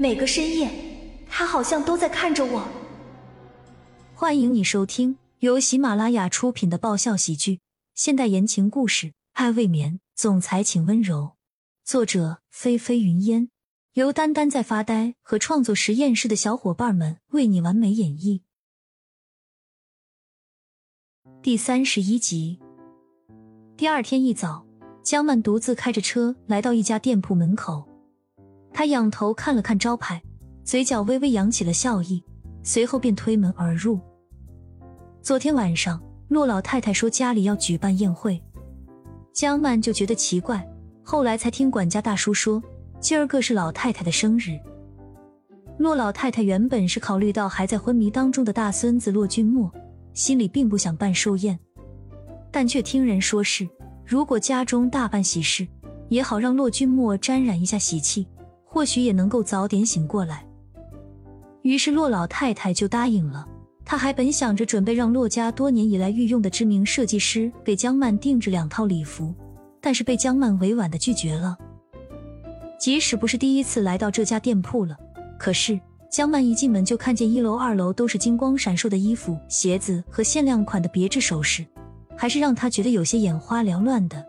每个深夜，他好像都在看着我。欢迎你收听由喜马拉雅出品的爆笑喜剧、现代言情故事《爱未眠》，总裁请温柔。作者：菲菲云烟，由丹丹在发呆和创作实验室的小伙伴们为你完美演绎。第三十一集。第二天一早，江曼独自开着车来到一家店铺门口，他仰头看了看招牌，嘴角微微扬起了笑意，随后便推门而入。昨天晚上，骆老太太说家里要举办宴会，江曼就觉得奇怪，后来才听管家大叔说，今儿个是老太太的生日。骆老太太原本是考虑到还在昏迷当中的大孙子骆君莫，心里并不想办寿宴。但却听人说是，如果家中大办喜事，也好让骆君莫沾染一下喜气，或许也能够早点醒过来。于是骆老太太就答应了。她还本想着准备让骆家多年以来御用的知名设计师给江曼定制两套礼服，但是被江曼委婉的拒绝了。即使不是第一次来到这家店铺了，可是江曼一进门就看见一楼、二楼都是金光闪烁的衣服、鞋子和限量款的别致首饰。还是让她觉得有些眼花缭乱的。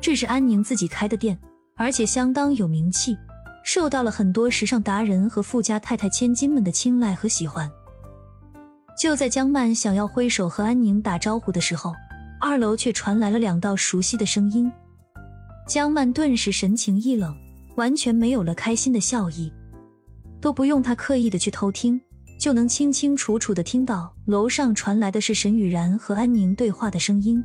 这是安宁自己开的店，而且相当有名气，受到了很多时尚达人和富家太太千金们的青睐和喜欢。就在江曼想要挥手和安宁打招呼的时候，二楼却传来了两道熟悉的声音。江曼顿时神情一冷，完全没有了开心的笑意，都不用他刻意的去偷听。就能清清楚楚的听到楼上传来的是沈雨然和安宁对话的声音。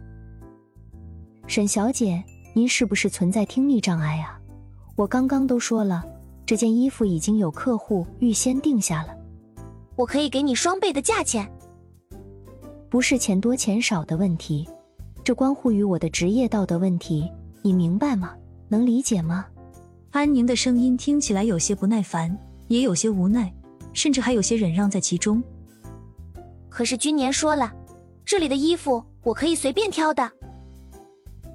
沈小姐，您是不是存在听力障碍啊？我刚刚都说了，这件衣服已经有客户预先定下了，我可以给你双倍的价钱。不是钱多钱少的问题，这关乎于我的职业道德问题，你明白吗？能理解吗？安宁的声音听起来有些不耐烦，也有些无奈。甚至还有些忍让在其中。可是君年说了，这里的衣服我可以随便挑的。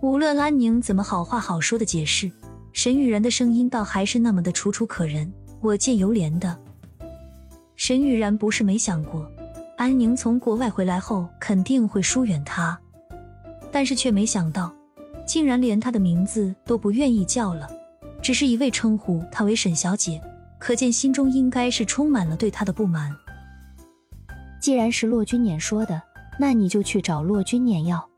无论安宁怎么好话好说的解释，沈雨然的声音倒还是那么的楚楚可人。我见犹怜的。沈雨然不是没想过，安宁从国外回来后肯定会疏远他，但是却没想到，竟然连他的名字都不愿意叫了，只是一味称呼她为沈小姐。可见心中应该是充满了对他的不满。既然是骆君年说的，那你就去找骆君年要。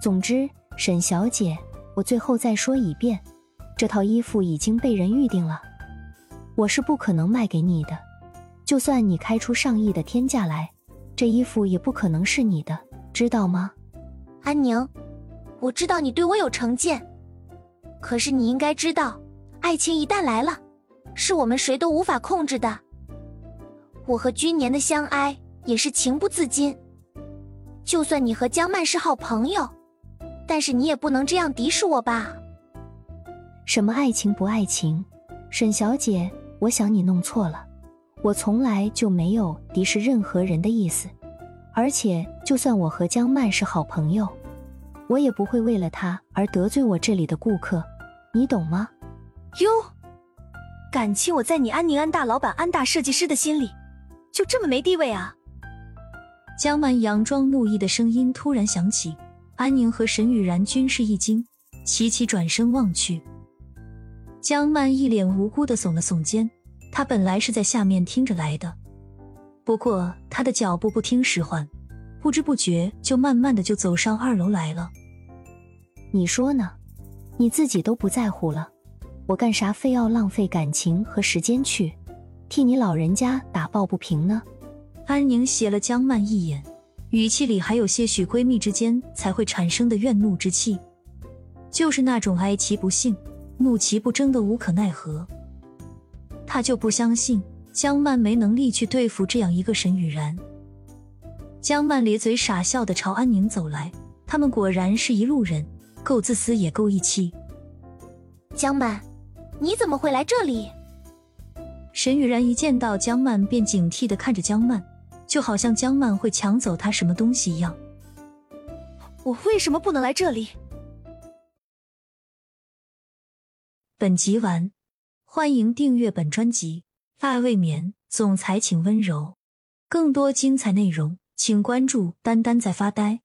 总之，沈小姐，我最后再说一遍，这套衣服已经被人预定了，我是不可能卖给你的。就算你开出上亿的天价来，这衣服也不可能是你的，知道吗？安宁，我知道你对我有成见，可是你应该知道，爱情一旦来了。是我们谁都无法控制的。我和君年的相爱也是情不自禁。就算你和江曼是好朋友，但是你也不能这样敌视我吧？什么爱情不爱情，沈小姐，我想你弄错了。我从来就没有敌视任何人的意思。而且，就算我和江曼是好朋友，我也不会为了她而得罪我这里的顾客，你懂吗？哟。感情我在你安宁安大老板安大设计师的心里，就这么没地位啊？江曼佯装怒意的声音突然响起，安宁和沈雨然均是一惊，齐齐转身望去。江曼一脸无辜的耸了耸肩，她本来是在下面听着来的，不过她的脚步不听使唤，不知不觉就慢慢的就走上二楼来了。你说呢？你自己都不在乎了。我干啥非要浪费感情和时间去替你老人家打抱不平呢？安宁斜了江曼一眼，语气里还有些许闺蜜之间才会产生的怨怒之气，就是那种哀其不幸，怒其不争的无可奈何。他就不相信江曼没能力去对付这样一个沈雨然。江曼咧嘴傻笑的朝安宁走来，他们果然是一路人，够自私也够义气。江曼。你怎么会来这里？沈雨然一见到江曼便警惕的看着江曼，就好像江曼会抢走他什么东西一样。我为什么不能来这里？本集完。欢迎订阅本专辑《爱未眠》，总裁请温柔。更多精彩内容，请关注“丹丹在发呆”。